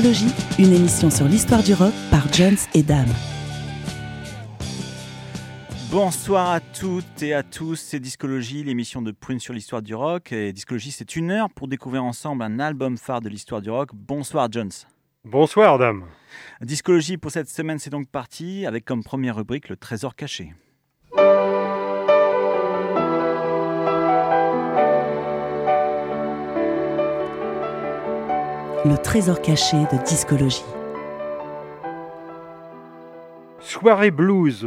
Discologie, une émission sur l'histoire du rock par Jones et Dame. Bonsoir à toutes et à tous, c'est Discologie, l'émission de Prune sur l'histoire du rock. Et Discologie, c'est une heure pour découvrir ensemble un album phare de l'histoire du rock. Bonsoir Jones. Bonsoir Dame. Discologie pour cette semaine, c'est donc parti avec comme première rubrique le trésor caché. Le trésor caché de discologie. Soirée blues.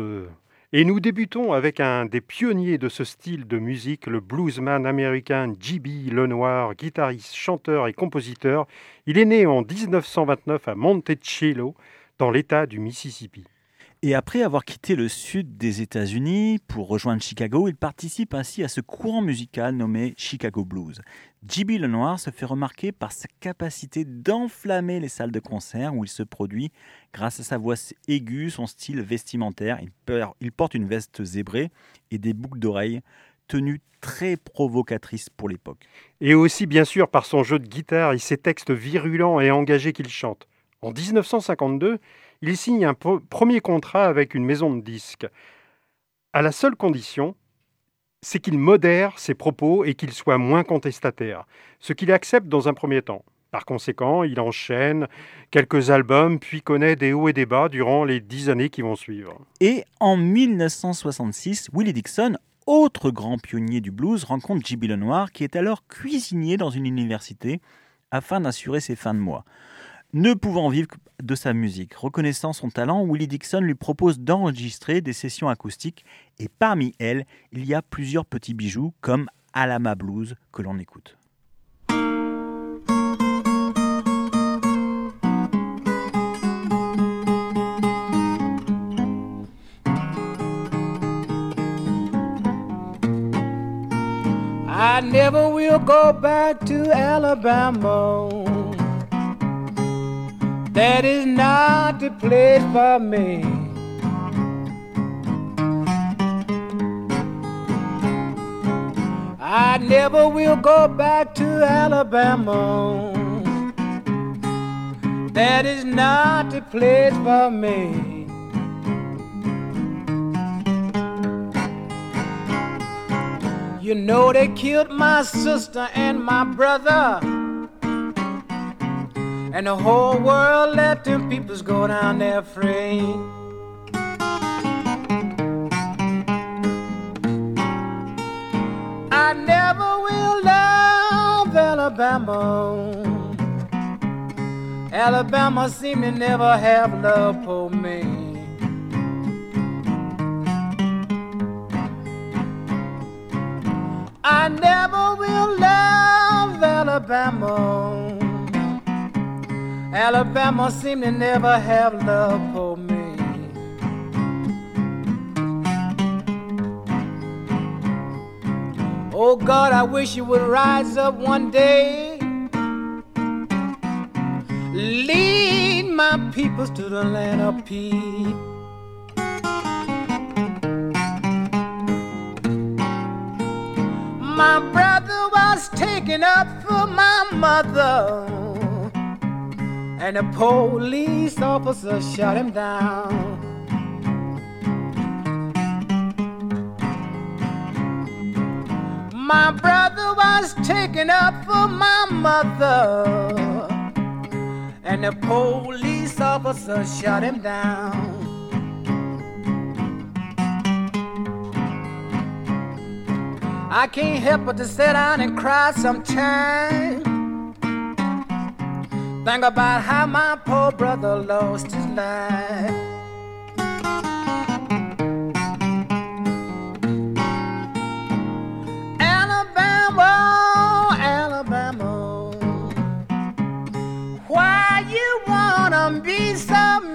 Et nous débutons avec un des pionniers de ce style de musique, le bluesman américain J.B. Lenoir, guitariste, chanteur et compositeur. Il est né en 1929 à Monticello, dans l'État du Mississippi. Et après avoir quitté le sud des États-Unis pour rejoindre Chicago, il participe ainsi à ce courant musical nommé Chicago Blues. J.B. Lenoir se fait remarquer par sa capacité d'enflammer les salles de concert où il se produit grâce à sa voix aiguë, son style vestimentaire. Il porte une veste zébrée et des boucles d'oreilles, tenue très provocatrice pour l'époque. Et aussi bien sûr par son jeu de guitare et ses textes virulents et engagés qu'il chante. En 1952, il signe un premier contrat avec une maison de disques, à la seule condition, c'est qu'il modère ses propos et qu'il soit moins contestataire, ce qu'il accepte dans un premier temps. Par conséquent, il enchaîne quelques albums, puis connaît des hauts et des bas durant les dix années qui vont suivre. Et en 1966, Willie Dixon, autre grand pionnier du blues, rencontre J.B. Lenoir, qui est alors cuisinier dans une université, afin d'assurer ses fins de mois. Ne pouvant vivre de sa musique, reconnaissant son talent, Willie Dixon lui propose d'enregistrer des sessions acoustiques et parmi elles, il y a plusieurs petits bijoux comme Alama Blues que l'on écoute. Alabama. That is not the place for me. I never will go back to Alabama. That is not the place for me. You know they killed my sister and my brother. And the whole world let them peoples go down there free. I never will love Alabama. Alabama seem to never have love for me. I never will love Alabama. Alabama seem to never have love for me. Oh God, I wish you would rise up one day. Lead my peoples to the land of peace. My brother was taken up for my mother and the police officer shot him down. My brother was taken up for my mother, and the police officer shot him down. I can't help but to sit down and cry sometimes. Think about how my poor brother lost his life. Alabama, Alabama, why you wanna be so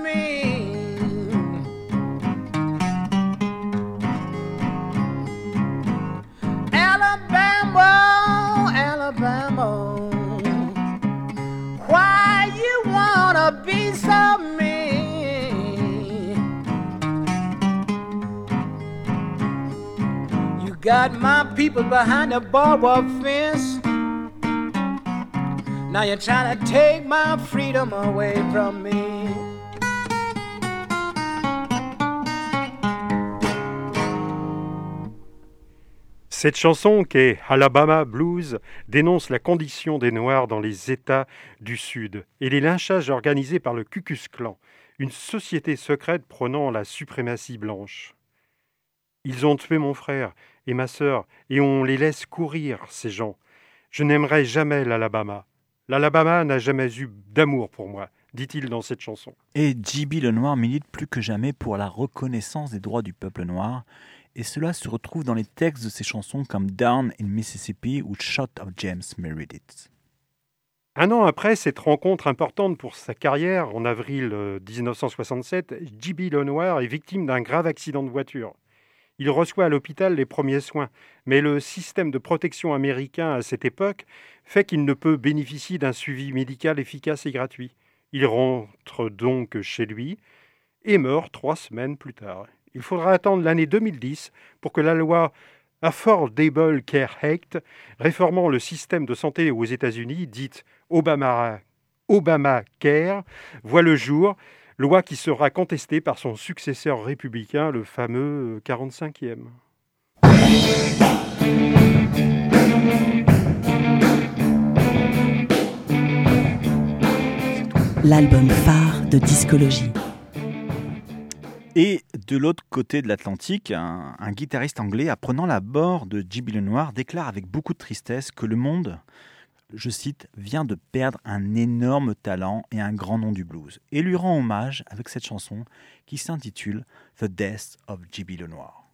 got my people behind. Now you're trying to take my freedom away from me. Cette chanson, qui est Alabama Blues, dénonce la condition des Noirs dans les États du Sud et les lynchages organisés par le Ku Klux Klan, une société secrète prônant la suprématie blanche. Ils ont tué mon frère et ma sœur et on les laisse courir, ces gens. Je n'aimerai jamais l'Alabama. L'Alabama n'a jamais eu d'amour pour moi, dit-il dans cette chanson. Et J.B. Lenoir milite plus que jamais pour la reconnaissance des droits du peuple noir, et cela se retrouve dans les textes de ses chansons comme Down in Mississippi ou Shot of James Meredith. Un an après cette rencontre importante pour sa carrière, en avril euh, 1967, J.B. Lenoir est victime d'un grave accident de voiture. Il reçoit à l'hôpital les premiers soins, mais le système de protection américain à cette époque fait qu'il ne peut bénéficier d'un suivi médical efficace et gratuit. Il rentre donc chez lui et meurt trois semaines plus tard. Il faudra attendre l'année 2010 pour que la loi Affordable Care Act, réformant le système de santé aux États-Unis, dite Obama, Obamacare, voit le jour, loi qui sera contestée par son successeur républicain, le fameux 45e. L'album phare de discologie. Et de l'autre côté de l'Atlantique, un, un guitariste anglais, apprenant la mort de J.B. Lenoir, déclare avec beaucoup de tristesse que le monde, je cite, vient de perdre un énorme talent et un grand nom du blues, et lui rend hommage avec cette chanson qui s'intitule The Death of J.B. Lenoir.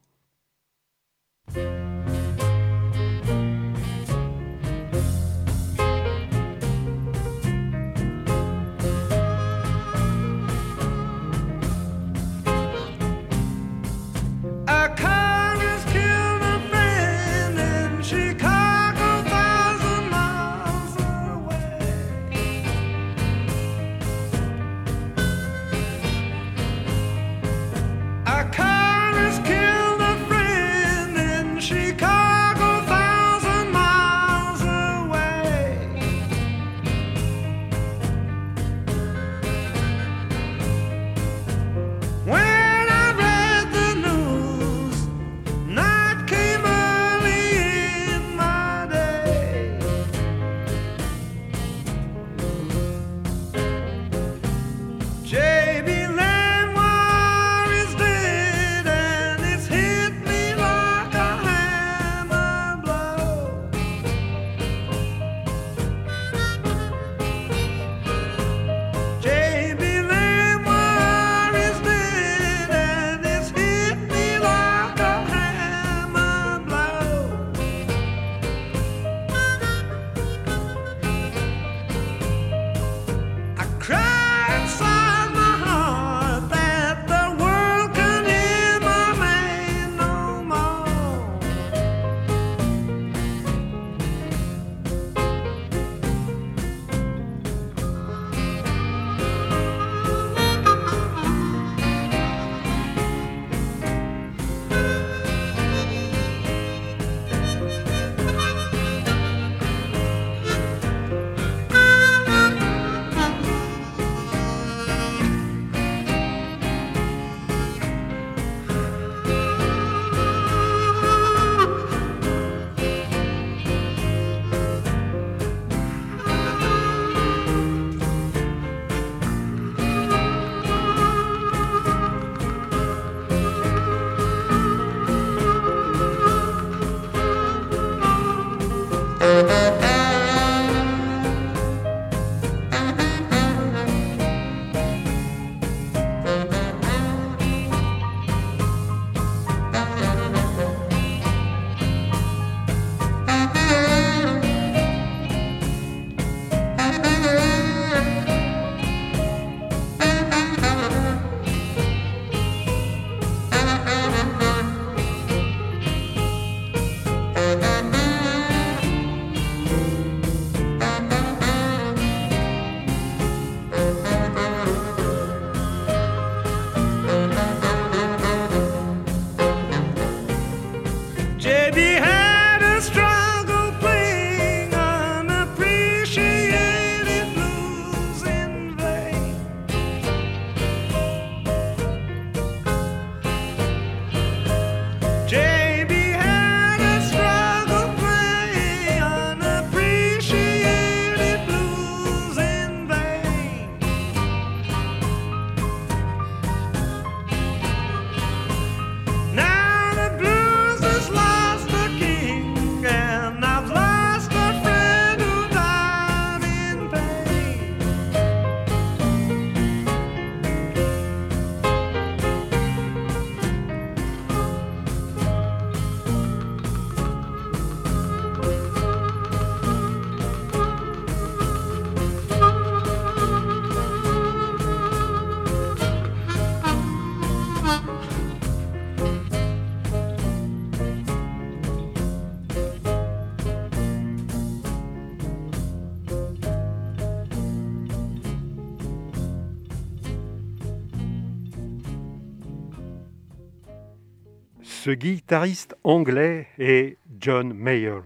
Ce guitariste anglais est John Mayall.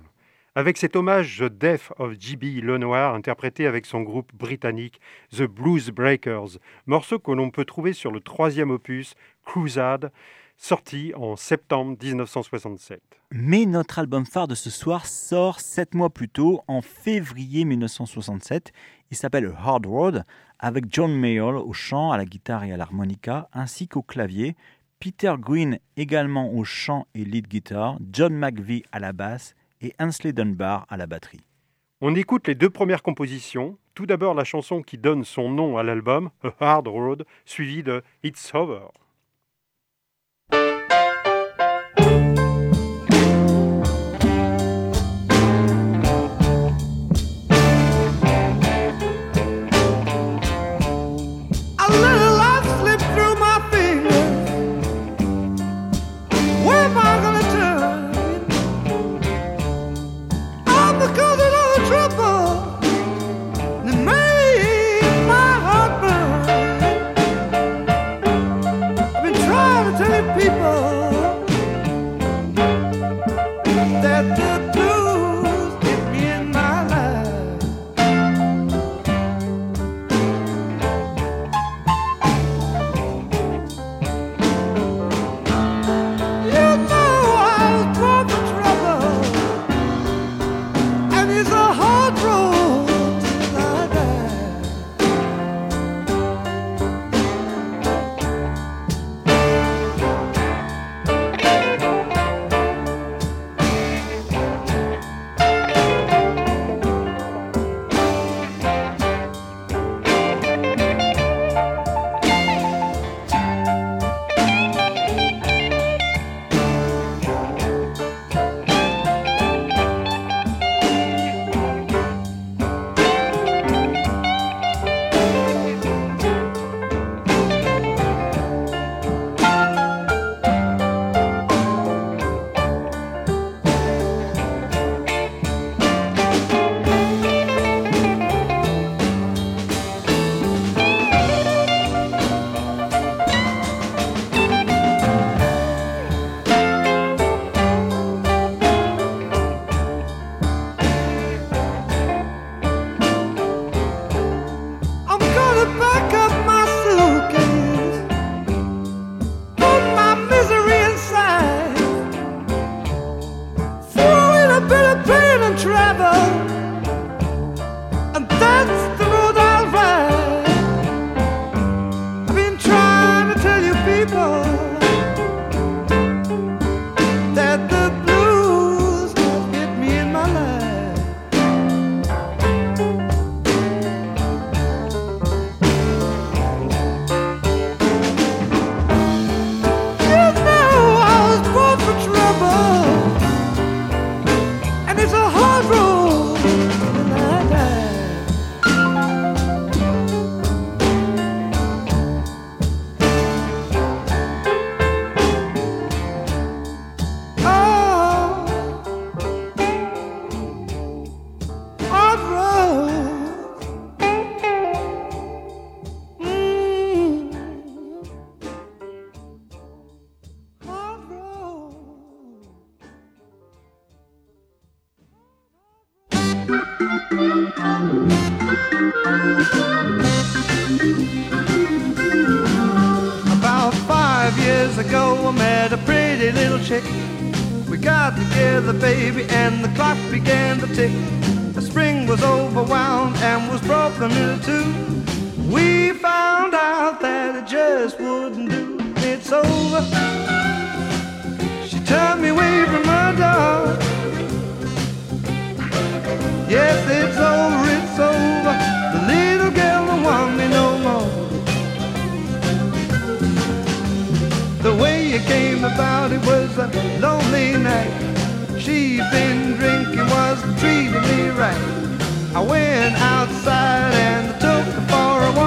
Avec cet hommage The Death of J.B. Lenoir, interprété avec son groupe britannique The Blues Breakers, morceau que l'on peut trouver sur le troisième opus Crusade, sorti en septembre 1967. Mais notre album phare de ce soir sort sept mois plus tôt, en février 1967. Il s'appelle Hard Road, avec John Mayall au chant, à la guitare et à l'harmonica, ainsi qu'au clavier, Peter Green également au chant et lead guitar, John McVie à la basse et Ansley Dunbar à la batterie. On écoute les deux premières compositions. Tout d'abord la chanson qui donne son nom à l'album, A Hard Road, suivie de It's Over. Just wouldn't do. It's over. She turned me away from my door. Yes, it's over, it's over. The little girl don't want me no more. The way it came about, it was a lonely night. She'd been drinking, wasn't treating me right. I went outside and took her for a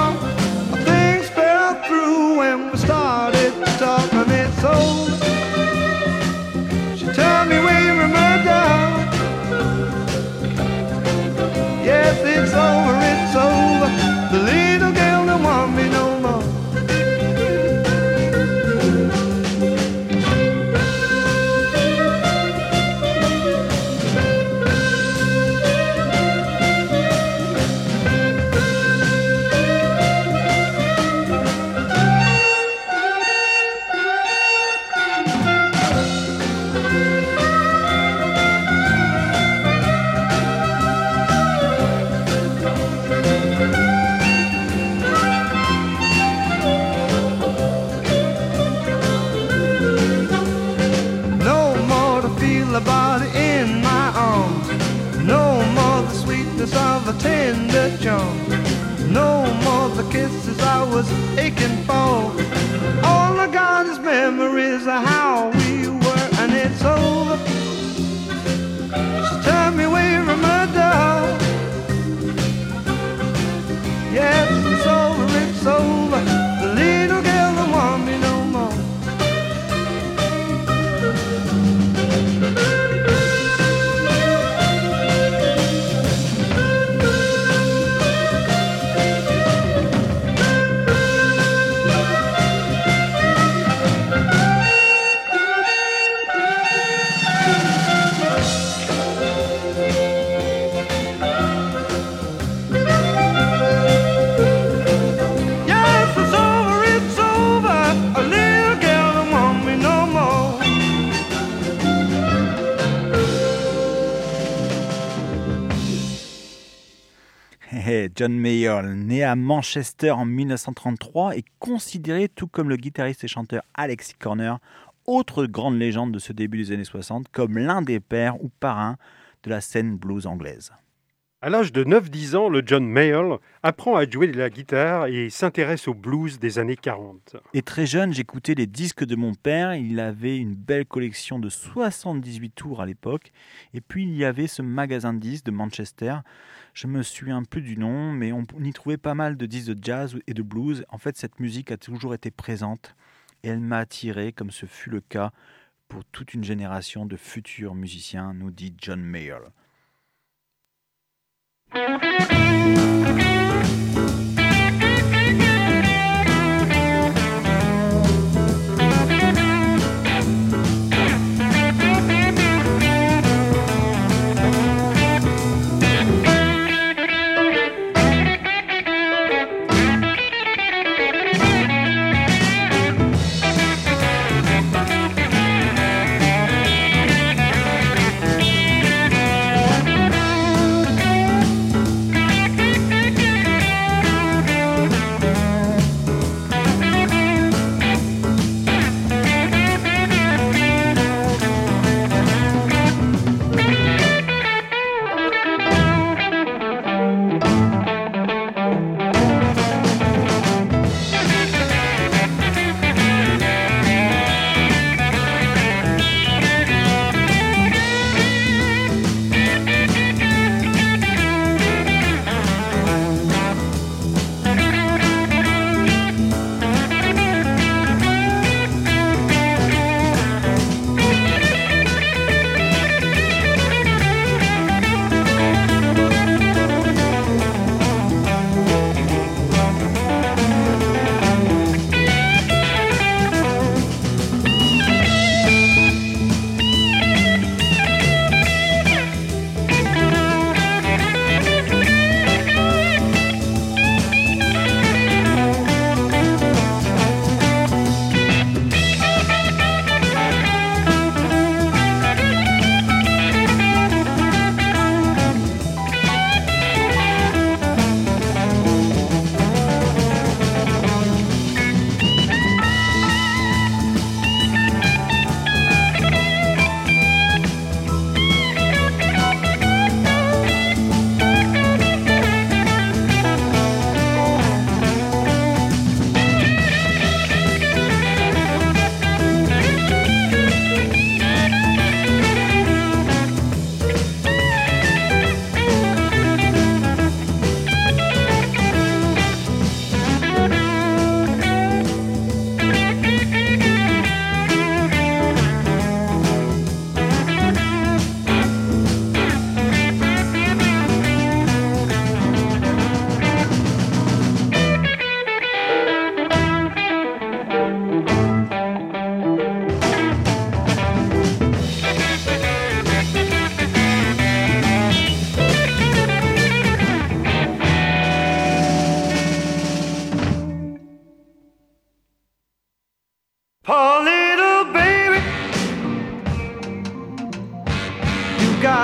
door. Yes, it's over, it's over. Memories of how John Mayall, né à Manchester en 1933, est considéré, tout comme le guitariste et chanteur Alexis Corner, autre grande légende de ce début des années 60, comme l'un des pères ou parrains de la scène blues anglaise. À l'âge de 9-10 ans, le John Mayall apprend à jouer de la guitare et s'intéresse au blues des années 40. Et très jeune, j'écoutais les disques de mon père. Il avait une belle collection de 78 tours à l'époque. Et puis il y avait ce magasin de disques de Manchester. Je me souviens plus du nom, mais on y trouvait pas mal de disques de jazz et de blues. En fait, cette musique a toujours été présente et elle m'a attiré, comme ce fut le cas pour toute une génération de futurs musiciens, nous dit John Mayall.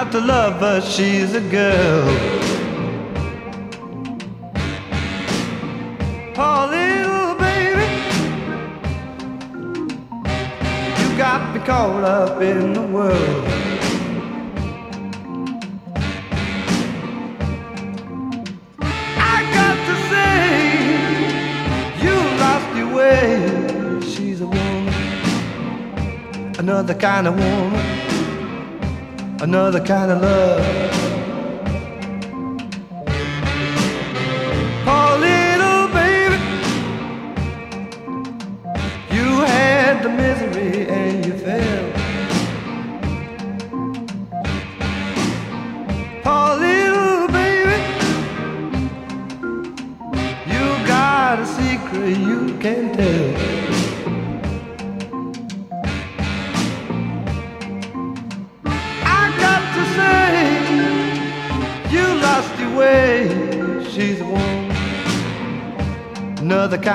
got to love her, she's a girl. Poor little baby, you got me caught up in the world. I got to say, you lost your way. She's a woman, another kind of woman another kind of love.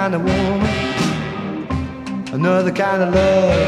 kind of woman, another kind of love.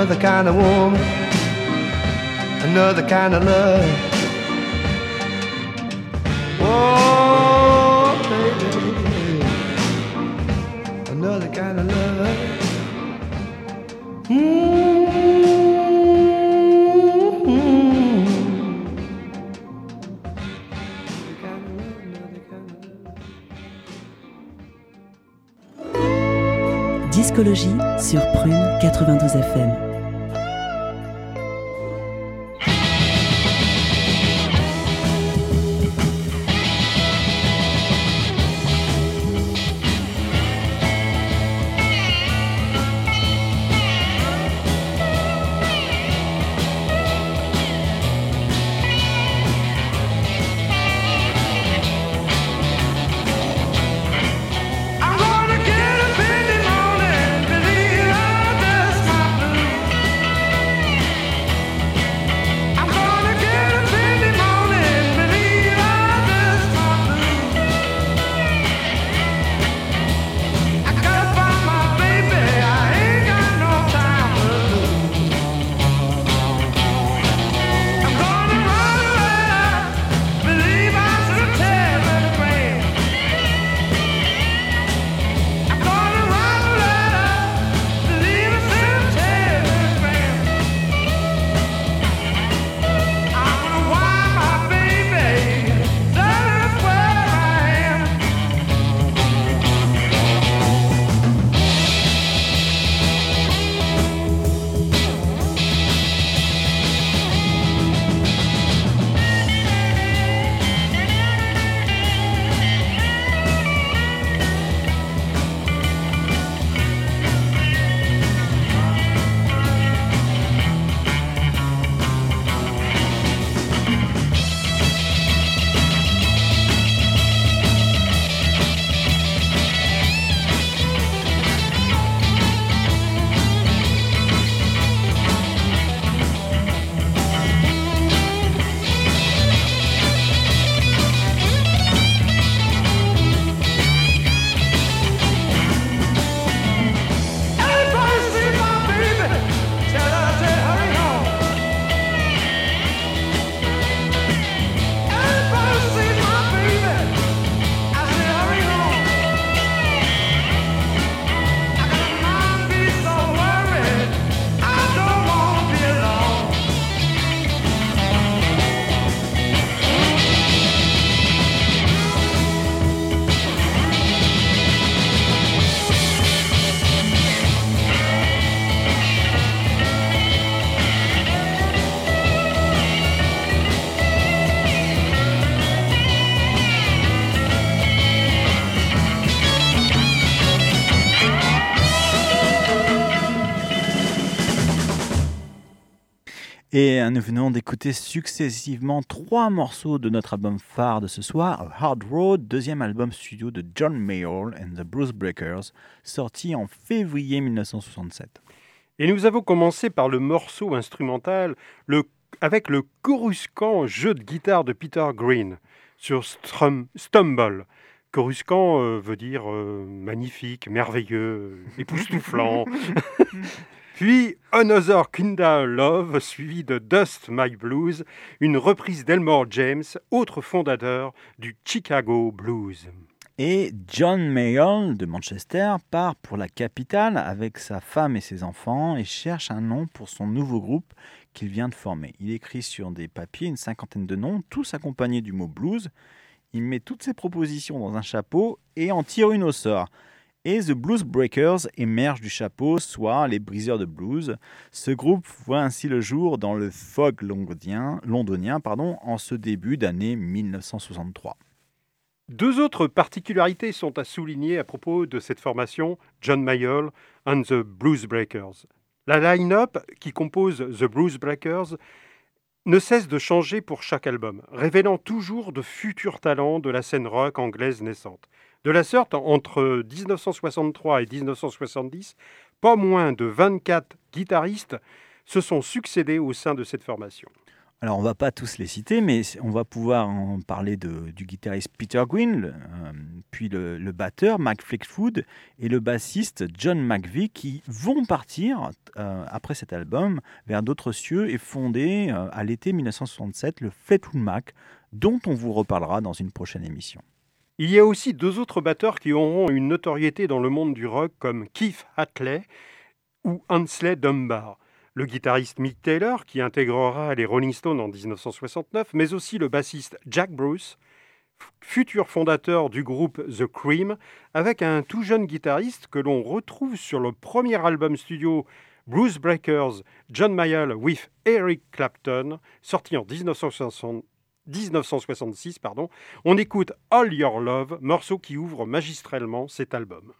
another kind of woman, another kind of love. Et nous venons d'écouter successivement trois morceaux de notre album phare de ce soir, Hard Road, deuxième album studio de John Mayall and the Blues Breakers, sorti en février 1967. Et nous avons commencé par le morceau instrumental le, avec le coruscant jeu de guitare de Peter Green sur Stumble. Coruscant euh, veut dire euh, magnifique, merveilleux, époustouflant. Puis Another Kinda Love, suivi de Dust My Blues, une reprise d'Elmore James, autre fondateur du Chicago Blues. Et John Mayall de Manchester part pour la capitale avec sa femme et ses enfants et cherche un nom pour son nouveau groupe qu'il vient de former. Il écrit sur des papiers une cinquantaine de noms, tous accompagnés du mot blues. Il met toutes ses propositions dans un chapeau et en tire une au sort. Et The Blues Breakers émerge du chapeau, soit les briseurs de blues. Ce groupe voit ainsi le jour dans le fog londonien, londonien pardon, en ce début d'année 1963. Deux autres particularités sont à souligner à propos de cette formation, John Mayall and the Blues Breakers. La line-up qui compose The Blues Breakers ne cesse de changer pour chaque album, révélant toujours de futurs talents de la scène rock anglaise naissante. De la sorte, entre 1963 et 1970, pas moins de 24 guitaristes se sont succédés au sein de cette formation. Alors, on va pas tous les citer, mais on va pouvoir en parler du guitariste Peter Gwynne, euh, puis le, batteur Mike Fleetwood et le bassiste John McVie qui vont partir euh, après cet album vers d'autres cieux et fonder euh, à l'été 1967 le Fleetwood Mac, dont on vous reparlera dans une prochaine émission. Il y a aussi deux autres batteurs qui auront une notoriété dans le monde du rock comme Keith Hatley ou Ansley Dunbar le guitariste Mick Taylor, qui intégrera les Rolling Stones en 1969, mais aussi le bassiste Jack Bruce, futur fondateur du groupe The Cream, avec un tout jeune guitariste que l'on retrouve sur le premier album studio Blues Breakers, John Mayall with Eric Clapton, sorti en 1960, 1966. Pardon. On écoute All Your Love, morceau qui ouvre magistralement cet album.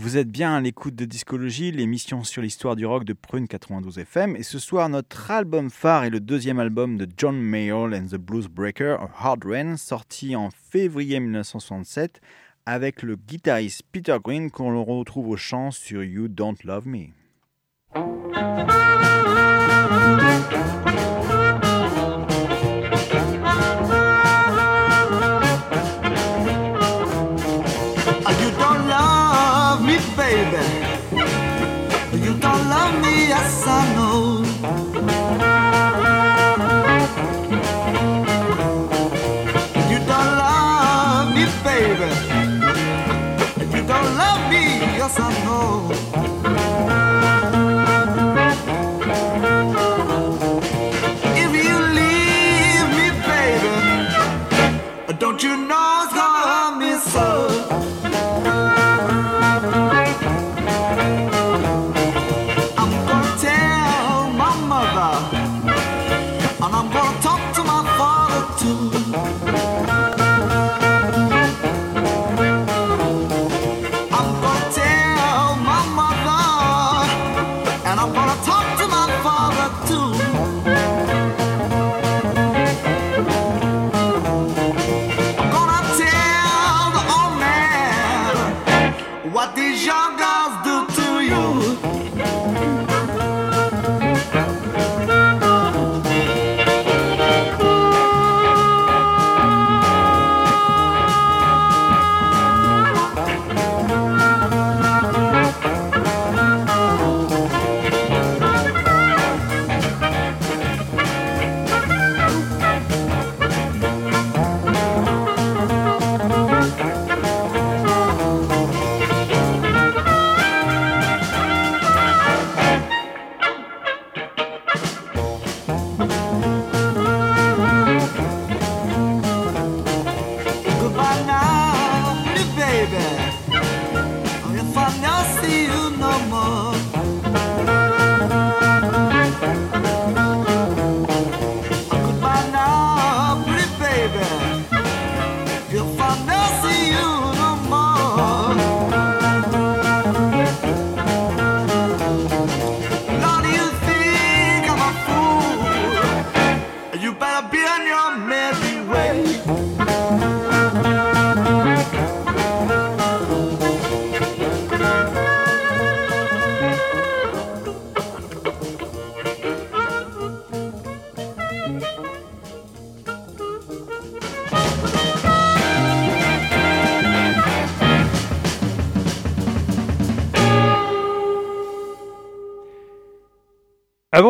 Vous êtes bien à l'écoute de Discologie, l'émission sur l'histoire du rock de Prune 92 FM. Et ce soir, notre album phare est le deuxième album de John Mayall and the Blues Breaker, Hard Rain, sorti en février 1967 avec le guitariste Peter Green qu'on retrouve au chant sur You Don't Love Me.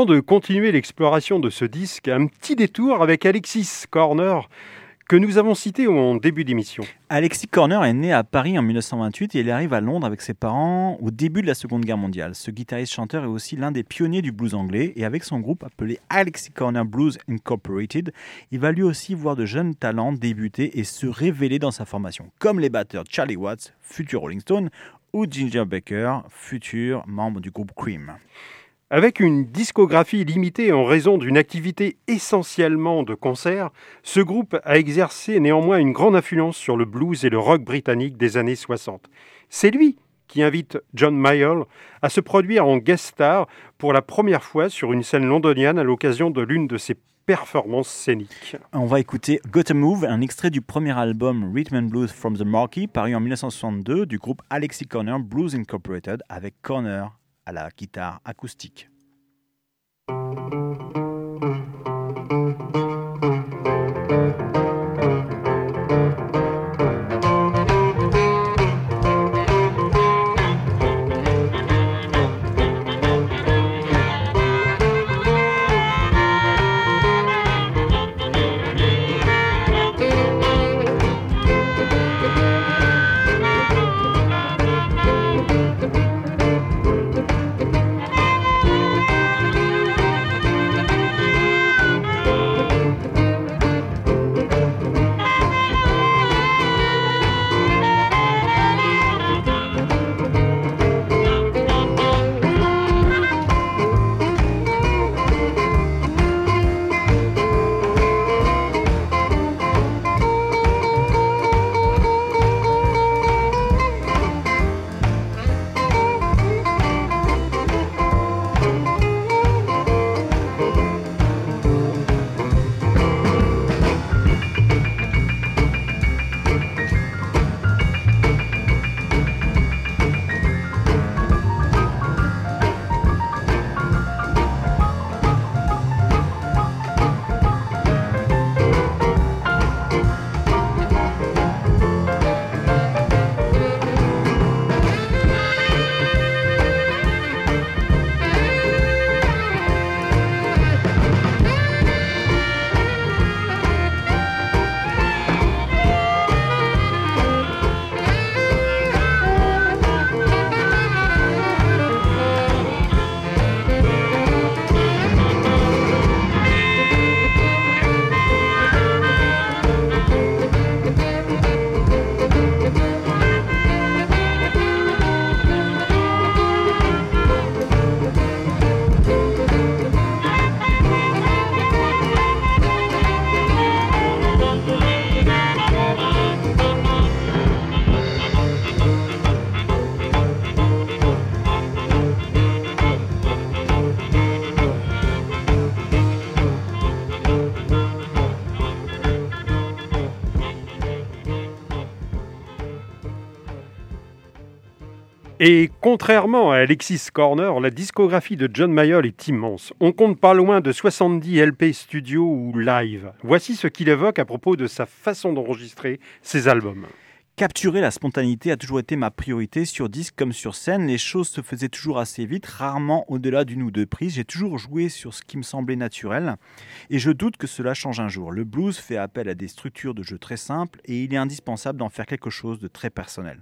De continuer l'exploration de ce disque, un petit détour avec Alexis Corner, que nous avons cité en début d'émission. Alexis Corner est né à Paris en 1928 et il arrive à Londres avec ses parents au début de la Seconde Guerre mondiale. Ce guitariste-chanteur est aussi l'un des pionniers du blues anglais et avec son groupe appelé Alexis Corner Blues Incorporated, il va lui aussi voir de jeunes talents débuter et se révéler dans sa formation, comme les batteurs Charlie Watts, futur Rolling Stone, ou Ginger Baker, futur membre du groupe Cream. Avec une discographie limitée en raison d'une activité essentiellement de concert, ce groupe a exercé néanmoins une grande influence sur le blues et le rock britannique des années 60. C'est lui qui invite John Mayall à se produire en guest star pour la première fois sur une scène londonienne à l'occasion de l'une de ses performances scéniques. On va écouter Gotta Move, un extrait du premier album Rhythm and Blues from the Marquee, paru en 1962 du groupe Alexis Corner Blues Incorporated avec Corner à la guitare acoustique. Et contrairement à Alexis Corner, la discographie de John Mayall est immense. On compte pas loin de 70 LP studio ou live. Voici ce qu'il évoque à propos de sa façon d'enregistrer ses albums. Capturer la spontanéité a toujours été ma priorité sur disque comme sur scène. Les choses se faisaient toujours assez vite, rarement au-delà d'une ou deux prises. J'ai toujours joué sur ce qui me semblait naturel et je doute que cela change un jour. Le blues fait appel à des structures de jeu très simples et il est indispensable d'en faire quelque chose de très personnel.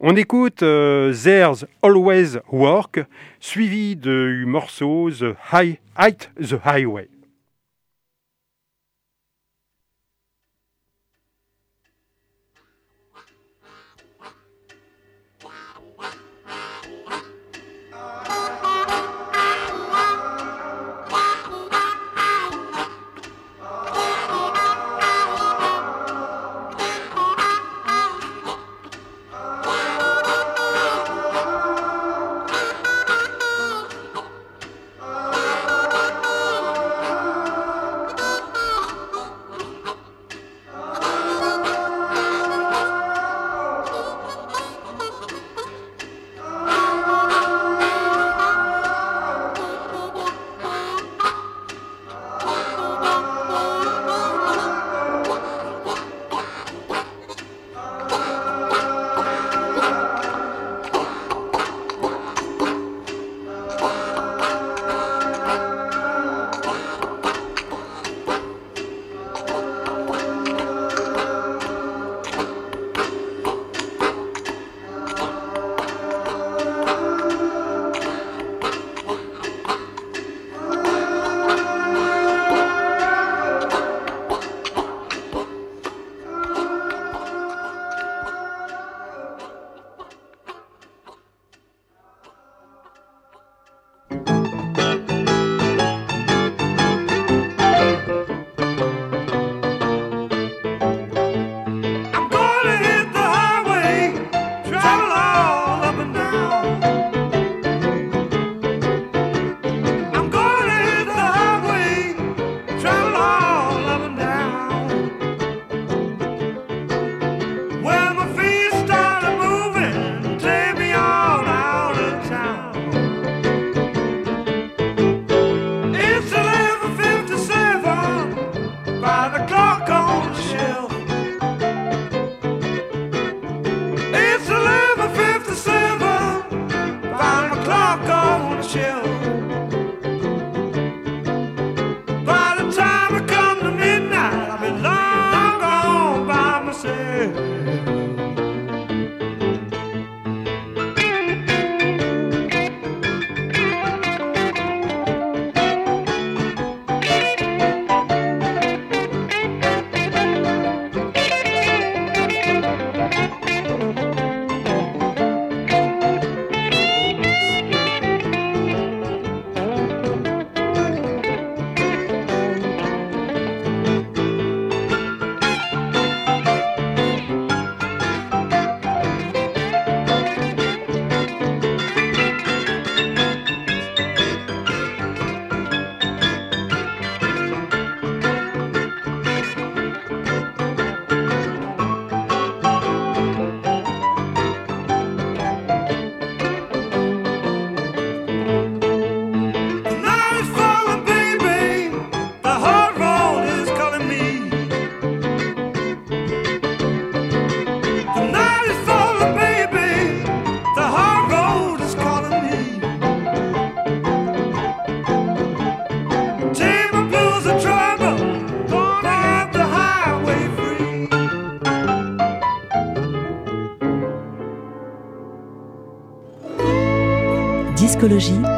On écoute euh, There's Always Work, suivi du morceau The High, Height the Highway.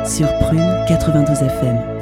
Sur Prune 92 FM.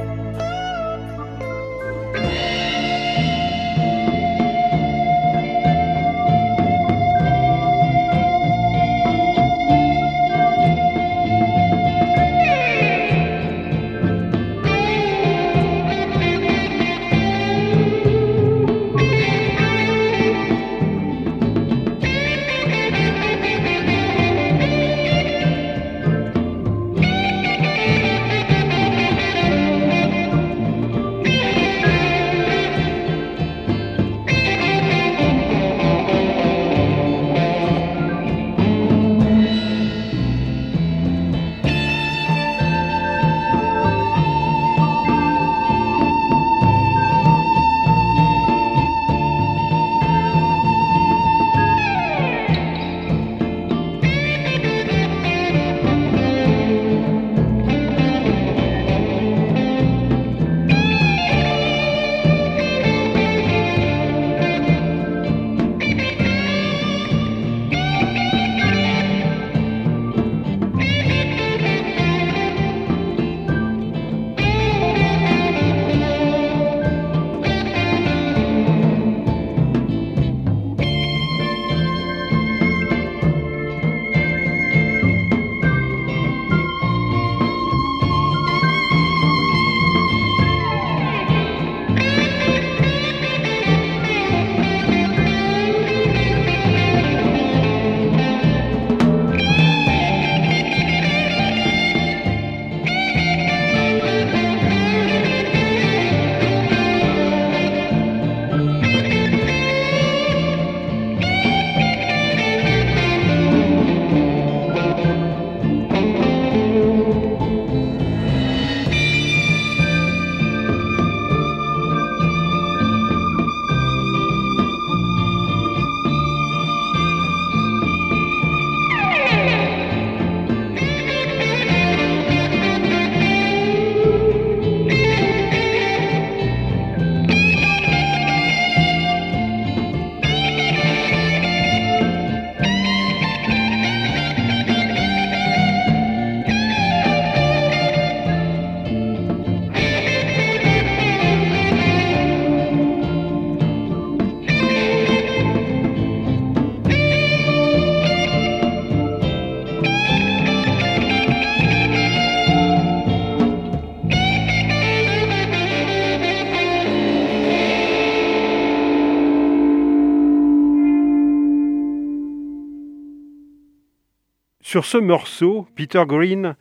Sur ce morceau, Peter Green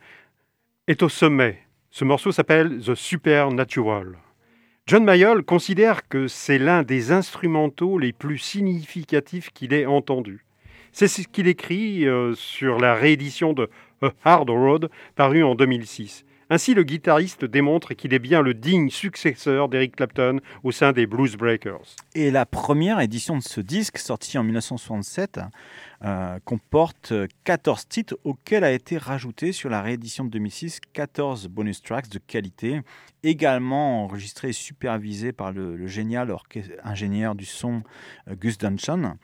est au sommet. Ce morceau s'appelle The Supernatural. John Mayall considère que c'est l'un des instrumentaux les plus significatifs qu'il ait entendu. C'est ce qu'il écrit euh, sur la réédition de A Hard Road, parue en 2006. Ainsi, le guitariste démontre qu'il est bien le digne successeur d'Eric Clapton au sein des Blues Breakers. Et la première édition de ce disque, sorti en 1967, euh, comporte 14 titres auxquels a été rajouté sur la réédition de 2006 14 bonus tracks de qualité, également enregistrés et supervisés par le, génial ingénieur du son euh, Gus Duncan.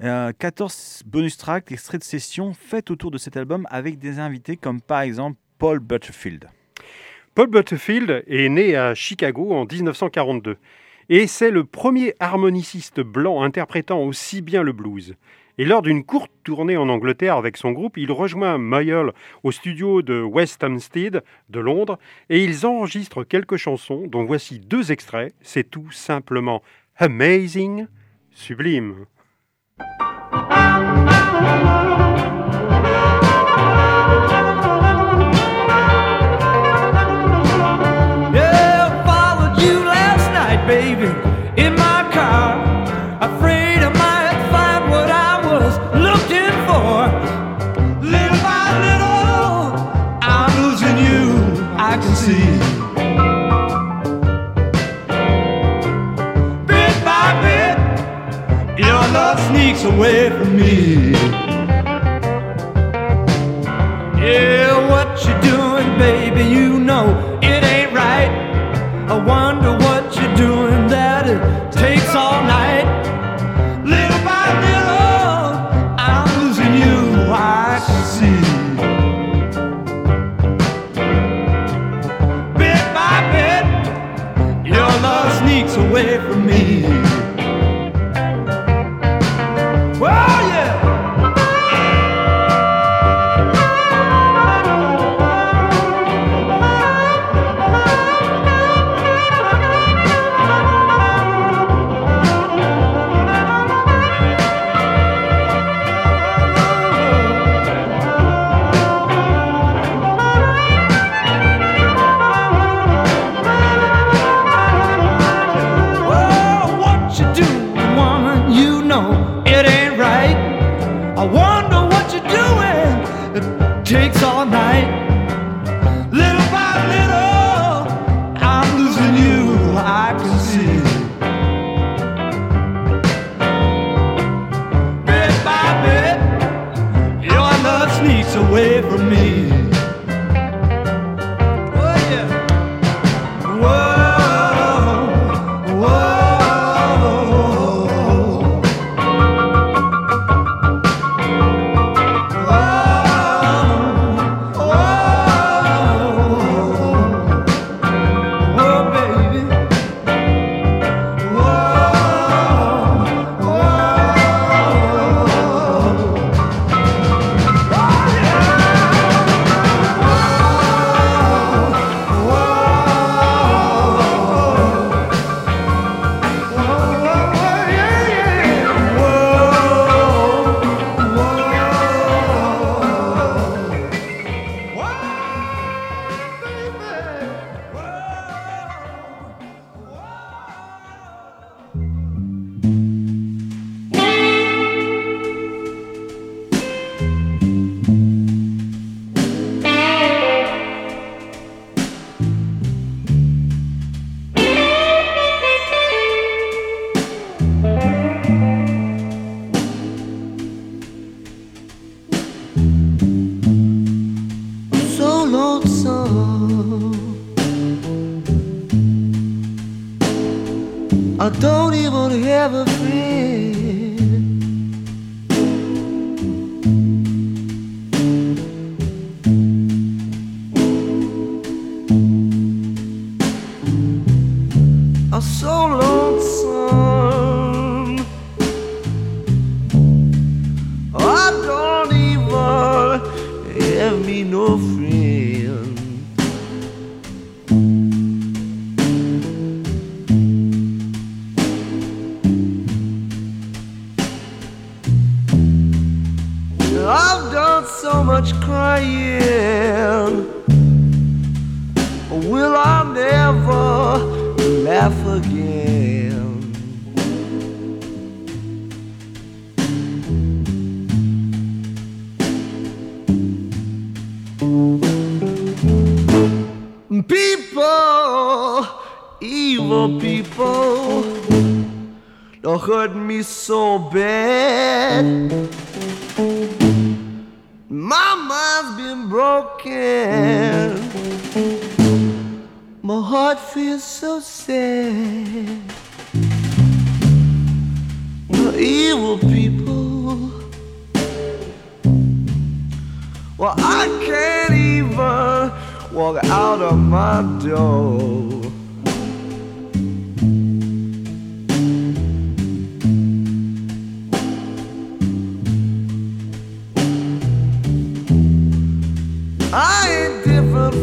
14 bonus tracks, extraits de session faits autour de cet album avec des invités comme par exemple Paul Butterfield. Paul Butterfield est né à Chicago en 1942 et c'est le premier harmoniciste blanc interprétant aussi bien le blues. Et lors d'une courte tournée en Angleterre avec son groupe, il rejoint Mayall au studio de West Hampstead de Londres et ils enregistrent quelques chansons dont voici deux extraits. C'est tout simplement amazing, sublime. Away from me.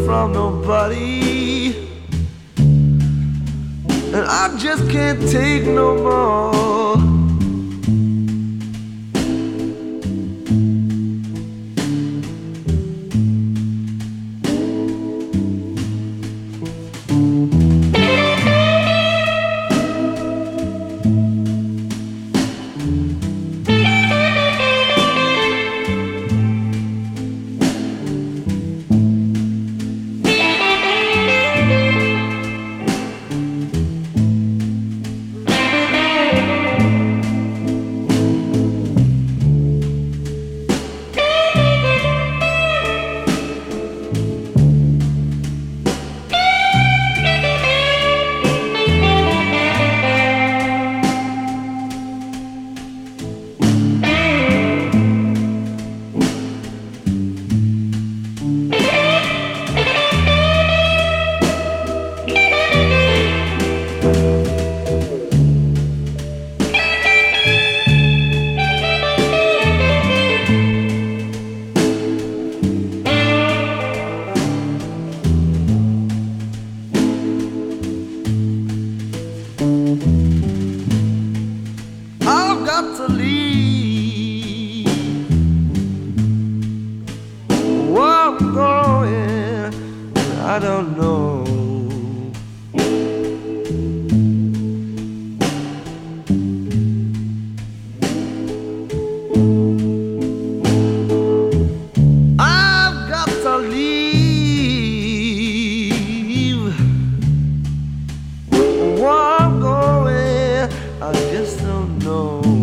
From nobody. And I just can't take no more. Just don't know.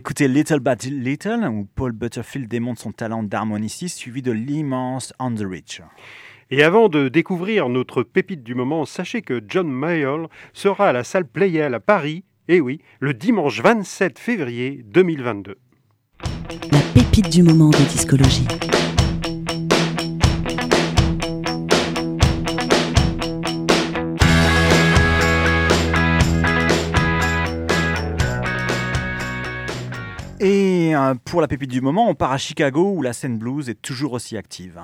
D'écouter Little But Little, où Paul Butterfield démontre son talent d'harmoniciste, suivi de l'immense On the. Et avant de découvrir notre pépite du moment, sachez que John Mayall sera à la salle Playel à Paris, et oui, le dimanche 27 février 2022. La pépite du moment de discologie. Pour la pépite du moment, on part à Chicago, où la scène blues est toujours aussi active.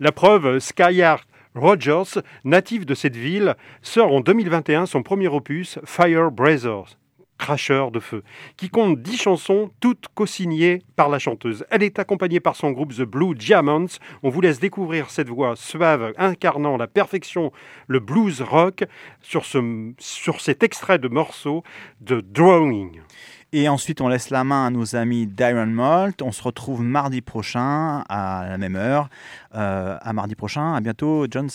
La preuve, Skylar Rogers, native de cette ville, sort en 2021 son premier opus, Fire Brothers, cracheur de feu, qui compte 10 chansons, toutes co-signées par la chanteuse. Elle est accompagnée par son groupe The Blue Diamonds. On vous laisse découvrir cette voix suave incarnant la perfection le blues rock sur, ce, sur cet extrait de morceau de Drawing. Et ensuite, on laisse la main à nos amis d'Iron Malt. On se retrouve mardi prochain à la même heure. Euh, à mardi prochain. À bientôt, Jones.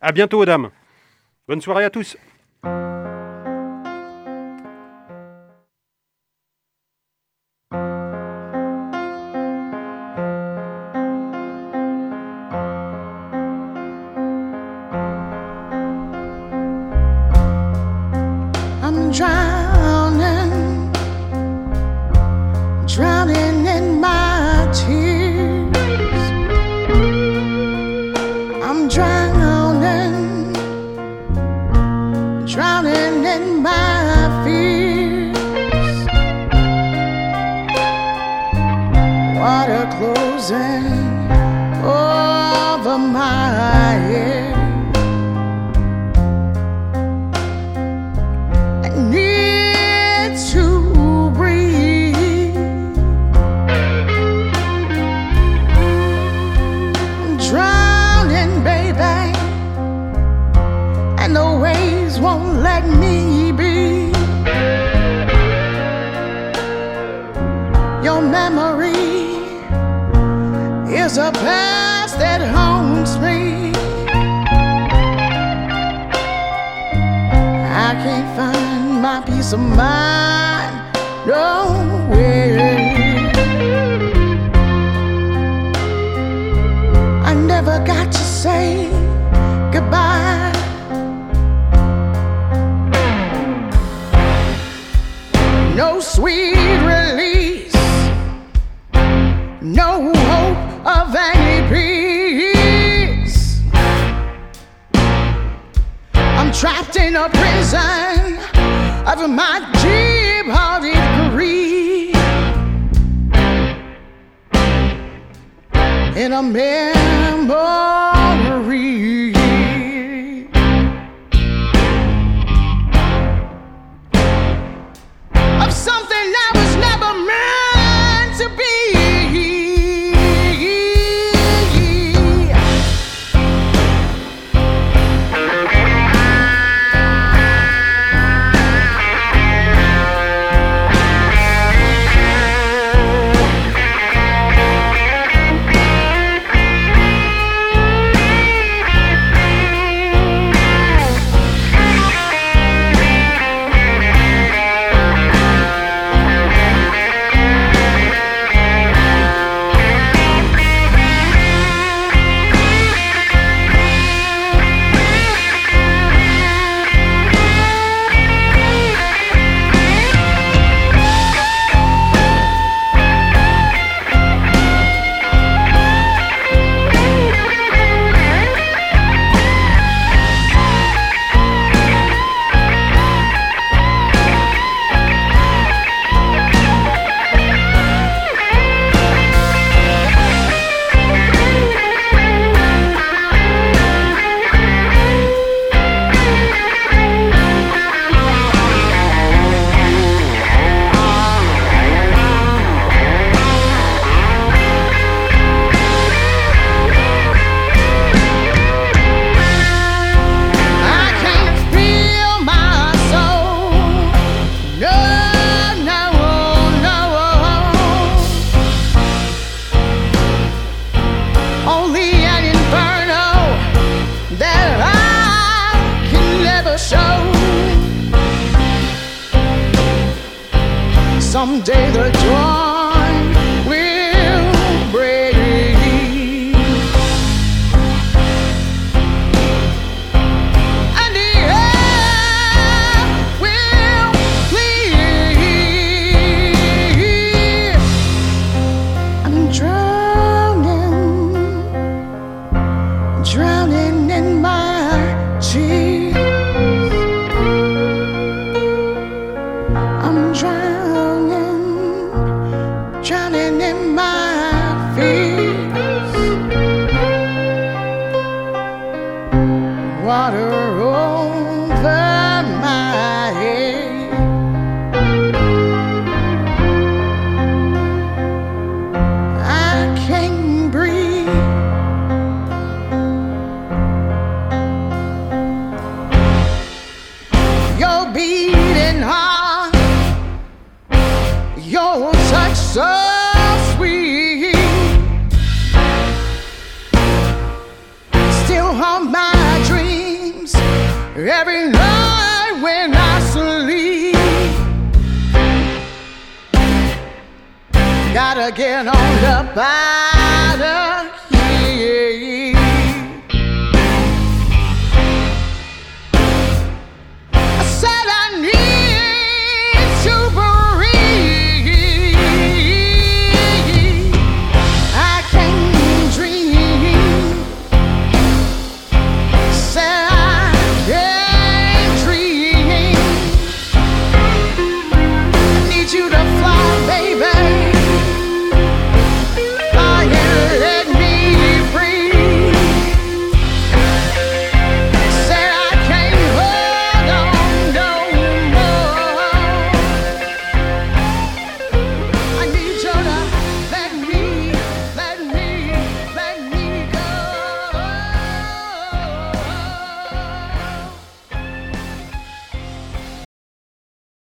À bientôt, dames. Bonne soirée à tous.